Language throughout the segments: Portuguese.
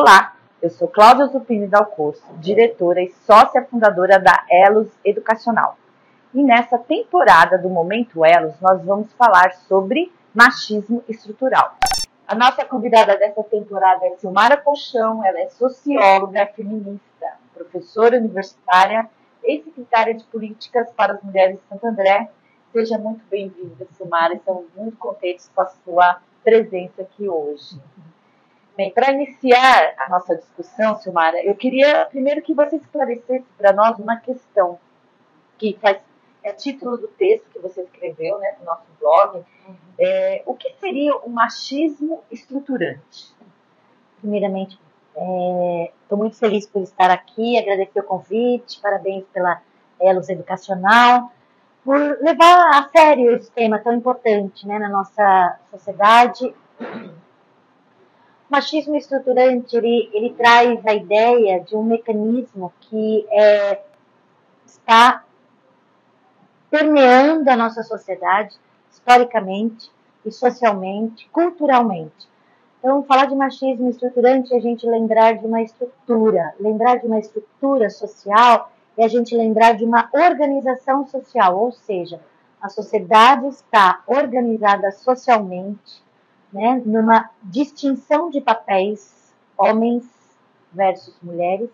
Olá, eu sou Cláudia Zupini Dalcosto, diretora e sócia fundadora da Elos Educacional. E nessa temporada do Momento Elos, nós vamos falar sobre machismo estrutural. A nossa convidada dessa temporada é Silmara Colchão, ela é socióloga feminista, professora universitária e secretária de Políticas para as Mulheres de Santo André. Seja muito bem-vinda, Silmara, estamos muito contentes com a sua presença aqui hoje. Bem, para iniciar a nossa discussão, Silmara, eu queria primeiro que você esclarecesse para nós uma questão que faz é título do texto que você escreveu né, no nosso blog. Uhum. É, o que seria o machismo estruturante? Primeiramente, estou é, muito feliz por estar aqui, agradecer o convite, parabéns pela Elos Educacional, por levar a sério esse tema tão importante né, na nossa sociedade machismo estruturante ele, ele traz a ideia de um mecanismo que é, está permeando a nossa sociedade historicamente e socialmente, culturalmente. Então, falar de machismo estruturante é a gente lembrar de uma estrutura, lembrar de uma estrutura social é a gente lembrar de uma organização social, ou seja, a sociedade está organizada socialmente né, numa distinção de papéis, homens versus mulheres,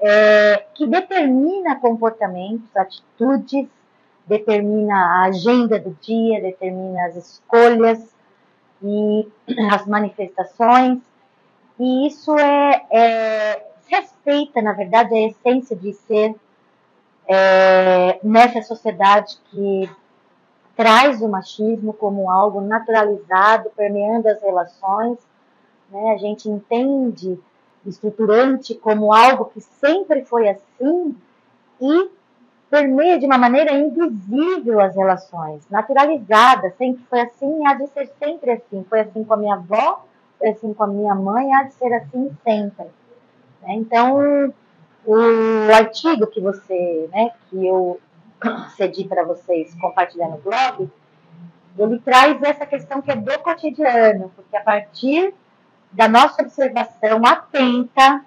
é, que determina comportamentos, atitudes, determina a agenda do dia, determina as escolhas e as manifestações. E isso é, é respeita, na verdade, a essência de ser é, nessa sociedade que traz o machismo como algo naturalizado, permeando as relações. Né? A gente entende estruturante como algo que sempre foi assim e permeia de uma maneira invisível as relações, naturalizada, sempre foi assim há de ser sempre assim. Foi assim com a minha avó, foi assim com a minha mãe, há de ser assim sempre. Né? Então, o artigo que você, né, que eu cedi para vocês compartilhar no blog, ele traz essa questão que é do cotidiano, porque a partir da nossa observação atenta,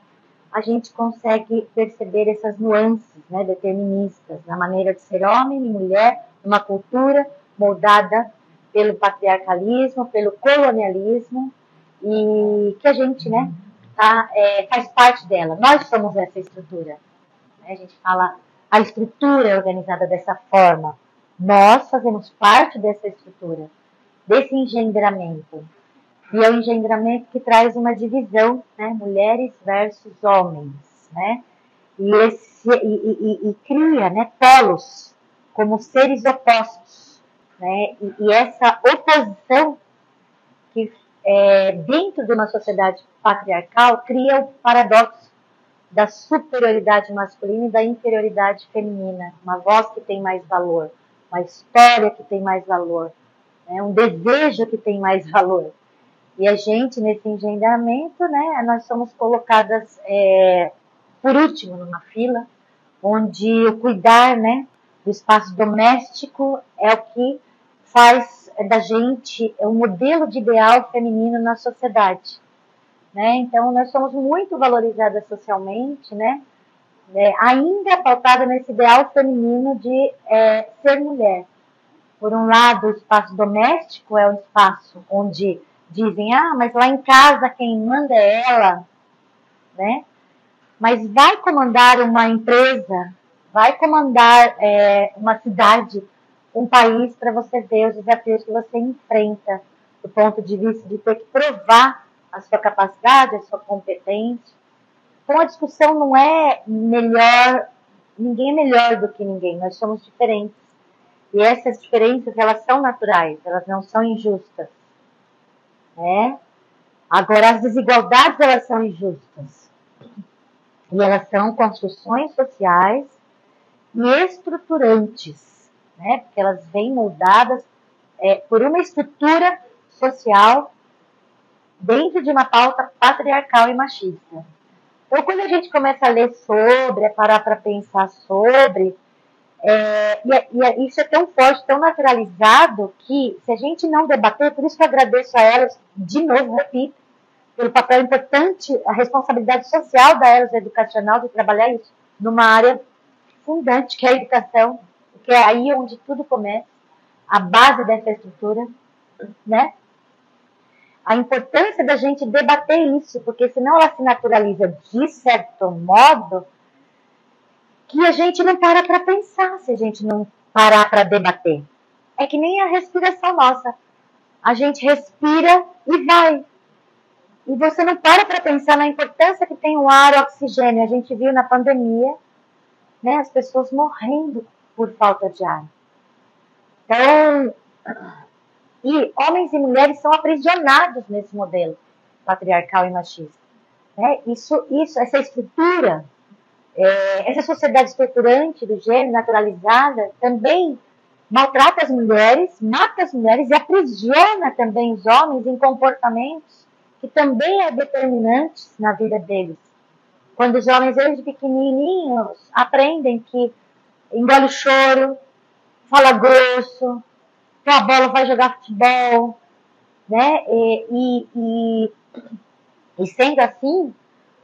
a gente consegue perceber essas nuances né, deterministas na maneira de ser homem e mulher, uma cultura moldada pelo patriarcalismo, pelo colonialismo, e que a gente né, tá, é, faz parte dela. Nós somos essa estrutura. Né? A gente fala a estrutura é organizada dessa forma. Nós fazemos parte dessa estrutura, desse engendramento. E é o engendramento que traz uma divisão, né? mulheres versus homens, né? E, esse, e, e, e cria né, polos como seres opostos. Né? E, e essa oposição que é, dentro de uma sociedade patriarcal cria o paradoxo da superioridade masculina e da inferioridade feminina, uma voz que tem mais valor, uma história que tem mais valor, né? um desejo que tem mais valor. E a gente, nesse engendramento, né, nós somos colocadas é, por último numa fila, onde o cuidar né, do espaço doméstico é o que faz da gente um modelo de ideal feminino na sociedade. Né? Então, nós somos muito valorizadas socialmente, né? É, ainda pautada nesse ideal feminino de é, ser mulher. Por um lado, o espaço doméstico é o espaço onde dizem, ah, mas lá em casa quem manda é ela, né? Mas vai comandar uma empresa, vai comandar é, uma cidade, um país, para você ver os desafios que você enfrenta, do ponto de vista de ter que provar a sua capacidade, a sua competência. Então a discussão não é melhor, ninguém é melhor do que ninguém, nós somos diferentes. E essas diferenças, elas são naturais, elas não são injustas. Né? Agora, as desigualdades, elas são injustas. E elas são construções sociais e estruturantes, né? porque elas vêm moldadas é, por uma estrutura social dentro de uma pauta patriarcal e machista. Então, quando a gente começa a ler sobre, a parar para pensar sobre, é, e, é, e, é, isso é tão forte, tão naturalizado, que se a gente não debater, por isso que eu agradeço a elas, de novo, repito, pelo papel importante, a responsabilidade social da Eros Educacional de trabalhar isso numa área fundante, que é a educação, que é aí onde tudo começa, a base dessa estrutura, né? A importância da gente debater isso, porque senão ela se naturaliza de certo modo que a gente não para para pensar se a gente não parar para debater. É que nem a respiração nossa. A gente respira e vai. E você não para para pensar na importância que tem o ar, o oxigênio. A gente viu na pandemia né, as pessoas morrendo por falta de ar. Então, e homens e mulheres são aprisionados nesse modelo patriarcal e machista. Né? Isso, isso, essa estrutura, é, essa sociedade estruturante do gênero naturalizada também maltrata as mulheres, mata as mulheres e aprisiona também os homens em comportamentos que também é determinantes na vida deles. Quando os homens, desde pequenininhos, aprendem que engole o choro, fala grosso, que a bola vai jogar futebol, né? E, e, e, sendo assim,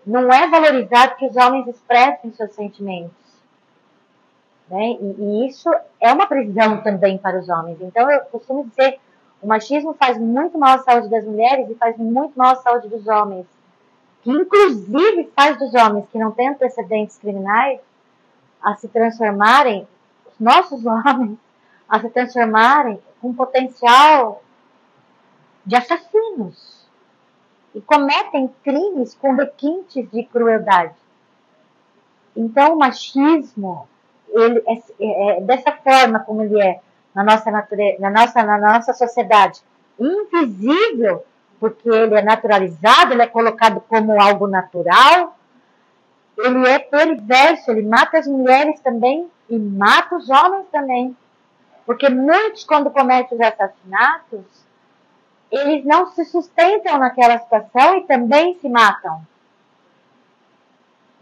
não é valorizado que os homens expressem seus sentimentos. Né? E, e, isso é uma prisão também para os homens. Então, eu costumo dizer, o machismo faz muito mal à saúde das mulheres e faz muito mal à saúde dos homens. Que, inclusive, faz dos homens que não têm antecedentes criminais a se transformarem, os nossos homens, a se transformarem com potencial de assassinos e cometem crimes com requintes de crueldade. Então, o machismo, ele é, é, é dessa forma como ele é na nossa natureza, na nossa, na nossa sociedade, invisível, porque ele é naturalizado, ele é colocado como algo natural, ele é perverso, ele mata as mulheres também e mata os homens também. Porque muitos, quando cometem os assassinatos, eles não se sustentam naquela situação e também se matam.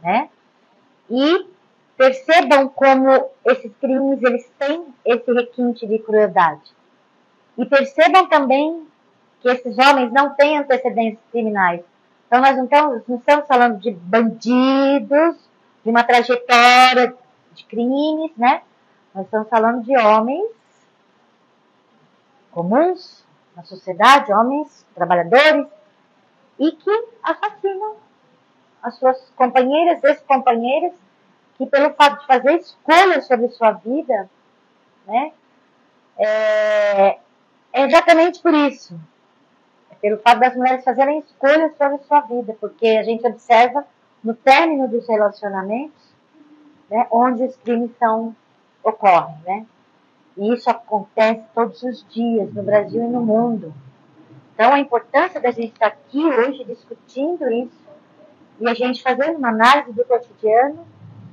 Né? E percebam como esses crimes eles têm esse requinte de crueldade. E percebam também que esses homens não têm antecedentes criminais. Então, nós não estamos, não estamos falando de bandidos, de uma trajetória de crimes, né? Nós estamos falando de homens comuns na sociedade, homens trabalhadores, e que assassinam as suas companheiras, ex-companheiras, que pelo fato de fazer escolhas sobre sua vida, né, é, é exatamente por isso. É pelo fato das mulheres fazerem escolhas sobre sua vida, porque a gente observa no término dos relacionamentos, né, onde os crimes são, ocorrem, né? E isso acontece todos os dias, no Brasil e no mundo. Então, a importância da gente estar aqui hoje discutindo isso e a gente fazendo uma análise do cotidiano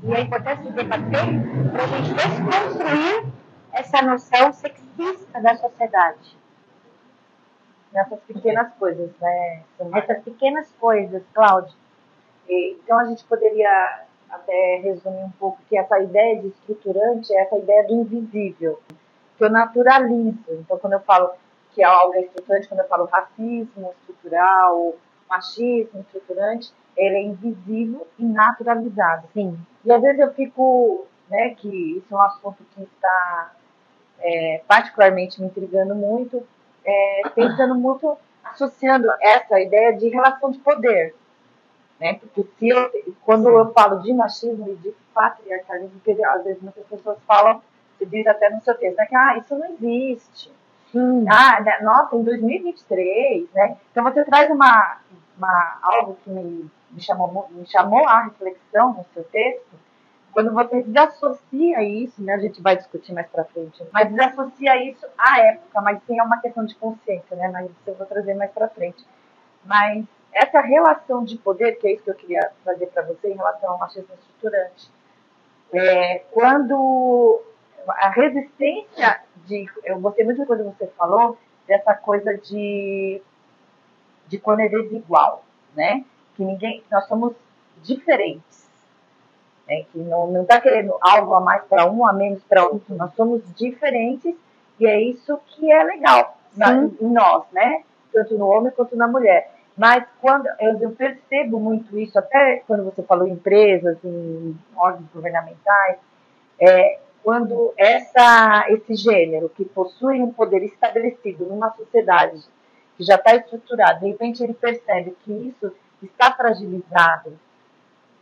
e a importância de debater para a gente desconstruir essa noção sexista da sociedade. Nessas pequenas coisas, né? Essas pequenas coisas, Cláudia. Então, a gente poderia até resumir um pouco que essa ideia de estruturante é essa ideia do invisível, que eu naturalizo. Então, quando eu falo que algo é estruturante, quando eu falo racismo estrutural, machismo estruturante, ele é invisível e naturalizado. Sim. E às vezes eu fico, né, que isso é um assunto que está é, particularmente me intrigando muito, é, pensando muito, associando essa ideia de relação de poder. Né? Porque se eu, quando eu falo de machismo e de patriarcalismo, porque às vezes muitas pessoas falam, você diz até no seu texto, né, que ah, isso não existe. Sim. Ah, né, nossa, em 2023, né? Então você traz uma, uma algo que me, me, chamou, me chamou a reflexão no seu texto, quando você desassocia isso, né, a gente vai discutir mais para frente, mas desassocia isso à época, mas sim é uma questão de consciência, né, mas isso eu vou trazer mais para frente. Mas essa relação de poder, que é isso que eu queria trazer para você em relação ao machismo estruturante, é, quando a resistência de. Eu gostei muito quando você falou dessa coisa de, de quando é desigual, né? Que ninguém. Nós somos diferentes. Né? Que não está querendo algo a mais para um, a menos para outro. Nós somos diferentes e é isso que é legal na, em nós, né? Tanto no homem quanto na mulher. Mas quando eu, eu, percebo muito isso, até quando você falou em empresas, em órgãos governamentais, é, quando essa, esse gênero que possui um poder estabelecido numa sociedade que já está estruturada, de repente ele percebe que isso está fragilizado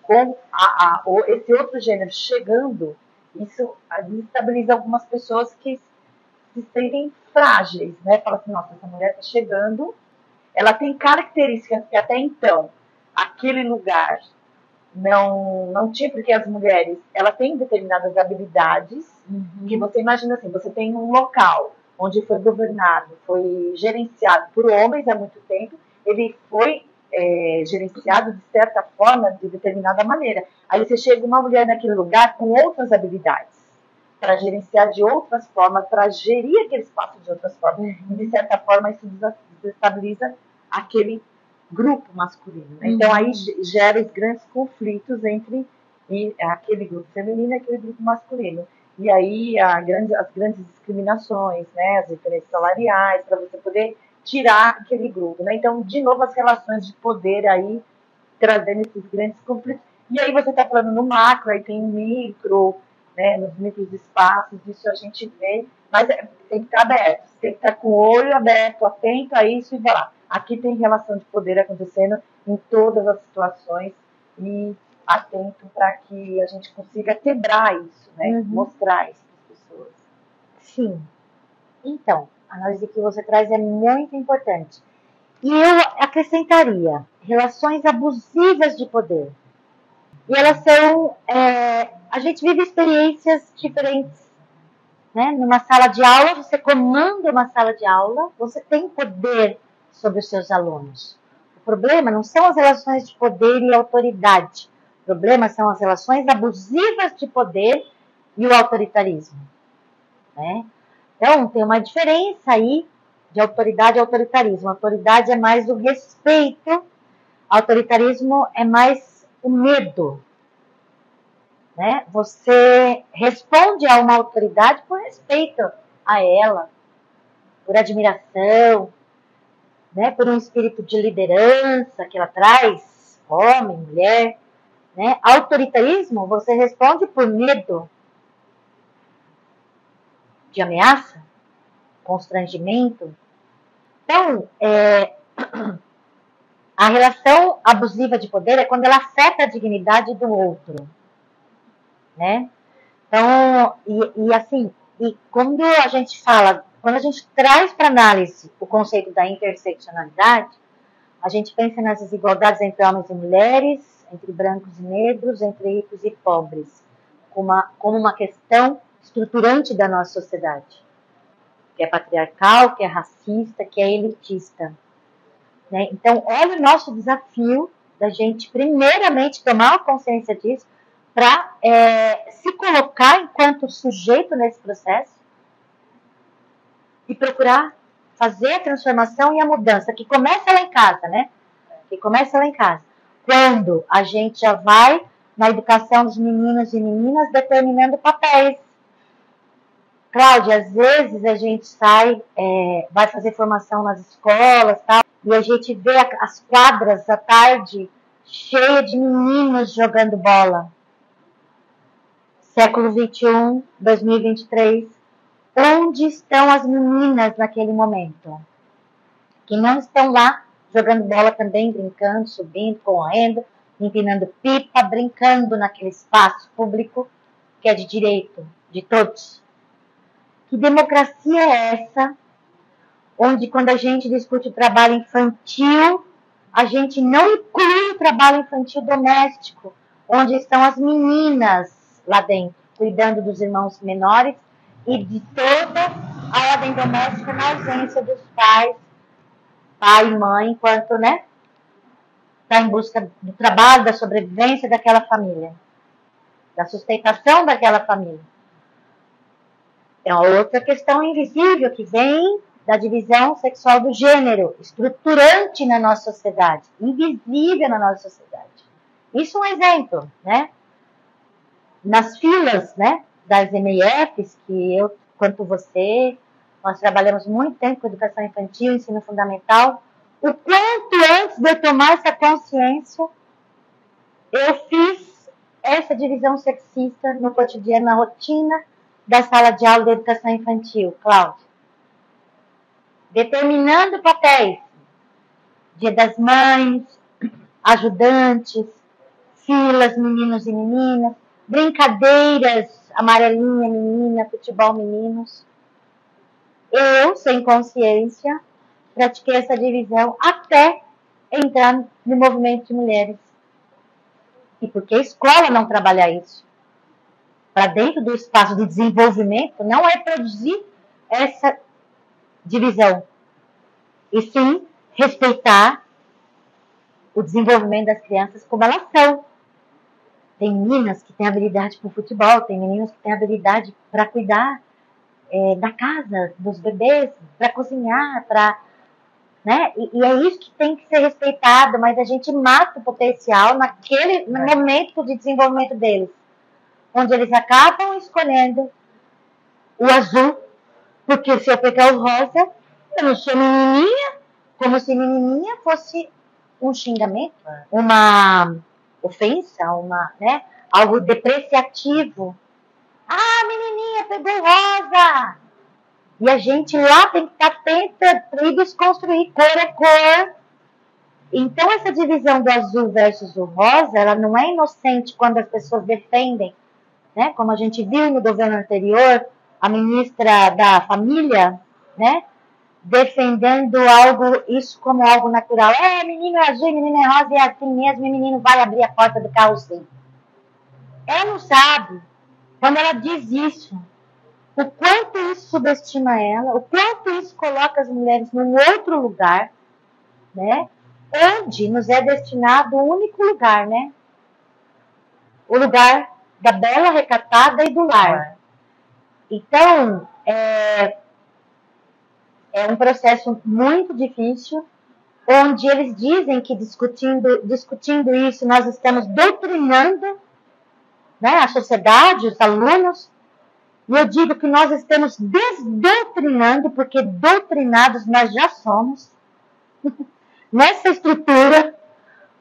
com a, a, esse outro gênero chegando, isso desestabiliza algumas pessoas que se sentem frágeis, né? Fala assim, nossa, essa mulher está chegando ela tem características que até então aquele lugar não não tinha porque as mulheres ela tem determinadas habilidades uhum. que você imagina assim você tem um local onde foi governado foi gerenciado por homens há muito tempo ele foi é, gerenciado de certa forma de determinada maneira aí você chega uma mulher naquele lugar com outras habilidades para gerenciar de outras formas para gerir aquele espaço de outras formas uhum. e de certa forma isso desestabiliza aquele grupo masculino. Né? Então aí uhum. gera os grandes conflitos entre aquele grupo feminino e aquele grupo masculino. E aí grande, as grandes discriminações, né, as diferenças salariais, para você poder tirar aquele grupo. Né? Então, de novo, as relações de poder aí trazendo esses grandes conflitos. E aí você está falando no macro, aí tem micro, né, nos micros espaços, isso a gente vê, mas é, tem que estar aberto, tem que estar com o olho aberto, atento a isso e vai lá. Aqui tem relação de poder acontecendo em todas as situações e atento para que a gente consiga quebrar isso, né? Uhum. Mostrar isso para as pessoas. Sim. Então, a análise que você traz é muito importante. E eu acrescentaria relações abusivas de poder. E elas são. É, a gente vive experiências diferentes. Né? Numa sala de aula, você comanda uma sala de aula, você tem poder sobre os seus alunos. O problema não são as relações de poder e autoridade. O problema são as relações abusivas de poder e o autoritarismo. Né? Então, tem uma diferença aí de autoridade e autoritarismo. Autoridade é mais o respeito, autoritarismo é mais o medo. Né? Você responde a uma autoridade por respeito a ela, por admiração, né, por um espírito de liderança que ela traz, homem, mulher, né? Autoritarismo, você responde por medo de ameaça, constrangimento. Então, é, a relação abusiva de poder é quando ela afeta a dignidade do outro, né? Então, e, e assim, e quando a gente fala quando a gente traz para análise o conceito da interseccionalidade, a gente pensa nas desigualdades entre homens e mulheres, entre brancos e negros, entre ricos e pobres, como uma, como uma questão estruturante da nossa sociedade, que é patriarcal, que é racista, que é elitista. Né? Então, olha o nosso desafio da gente, primeiramente, tomar consciência disso, para é, se colocar enquanto sujeito nesse processo e procurar fazer a transformação e a mudança, que começa lá em casa, né? Que começa lá em casa. Quando a gente já vai na educação dos meninos e meninas determinando papéis. Cláudia, às vezes a gente sai, é, vai fazer formação nas escolas, tal, e a gente vê as quadras à tarde cheias de meninos jogando bola. Século 21, 2023 onde estão as meninas naquele momento? Que não estão lá jogando bola também, brincando, subindo, correndo, empinando pipa, brincando naquele espaço público que é de direito de todos. Que democracia é essa? Onde, quando a gente discute o trabalho infantil, a gente não inclui o trabalho infantil doméstico, onde estão as meninas lá dentro, cuidando dos irmãos menores e de toda a ordem doméstica na ausência dos pais, pai e mãe, enquanto, né, está em busca do trabalho, da sobrevivência daquela família, da sustentação daquela família. É outra questão invisível que vem da divisão sexual do gênero, estruturante na nossa sociedade, invisível na nossa sociedade. Isso é um exemplo, né? Nas filas, né? Das MEFs, que eu, quanto você, nós trabalhamos muito tempo com educação infantil, ensino fundamental, o quanto antes de eu tomar essa consciência, eu fiz essa divisão sexista no cotidiano, na rotina da sala de aula de educação infantil, Cláudia. Determinando papéis. Dia das mães, ajudantes, filas, meninos e meninas, brincadeiras, amarelinha menina, futebol meninos. Eu, sem consciência, pratiquei essa divisão até entrar no movimento de mulheres. E porque a escola não trabalha isso? Para dentro do espaço de desenvolvimento, não é produzir essa divisão. E sim respeitar o desenvolvimento das crianças como elas são. Tem meninas que têm habilidade para o futebol, tem meninas que têm habilidade para cuidar é, da casa, dos bebês, para cozinhar, para. Né? E, e, é isso que tem que ser respeitado, mas a gente mata o potencial naquele é. momento de desenvolvimento deles, onde eles acabam escolhendo o azul, porque se eu pegar o rosa, eu não sou menininha, como se menininha fosse um xingamento, é. uma ofensa, uma, né, algo depreciativo. Ah, menininha, pegou rosa! E a gente lá tem que estar atenta e desconstruir cor é cor. Então, essa divisão do azul versus o rosa, ela não é inocente quando as pessoas defendem, né? Como a gente viu no governo anterior, a ministra da Família, né? Defendendo algo, isso como algo natural. É, menino é azul, menino é rosa, e é assim mesmo, e menino vai abrir a porta do carro sim. Ela não sabe, quando ela diz isso, o quanto isso subestima ela, o quanto isso coloca as mulheres num outro lugar, né? Onde nos é destinado o único lugar, né? O lugar da bela recatada e do lar. Então, é, é um processo muito difícil, onde eles dizem que discutindo, discutindo isso nós estamos doutrinando né, a sociedade, os alunos, e eu digo que nós estamos desdoutrinando, porque doutrinados nós já somos, nessa estrutura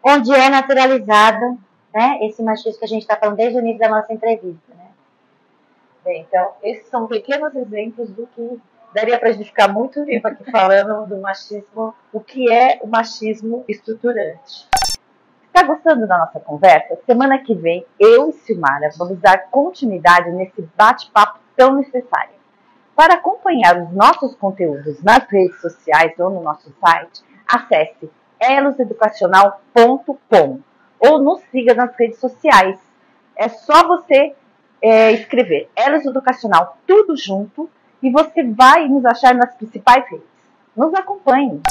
onde é naturalizado né, esse machismo que a gente está falando desde o início da nossa entrevista. Né? Bem, então, esses são pequenos exemplos do que daria para a gente ficar muito tempo aqui falando do machismo, o que é o machismo estruturante. Está gostando da nossa conversa? Semana que vem, eu e Silmara vamos dar continuidade nesse bate-papo tão necessário. Para acompanhar os nossos conteúdos nas redes sociais ou no nosso site, acesse eloseducacional.com ou nos siga nas redes sociais. É só você é, escrever Elos Educacional tudo junto e você vai nos achar nas principais redes. Nos acompanhe!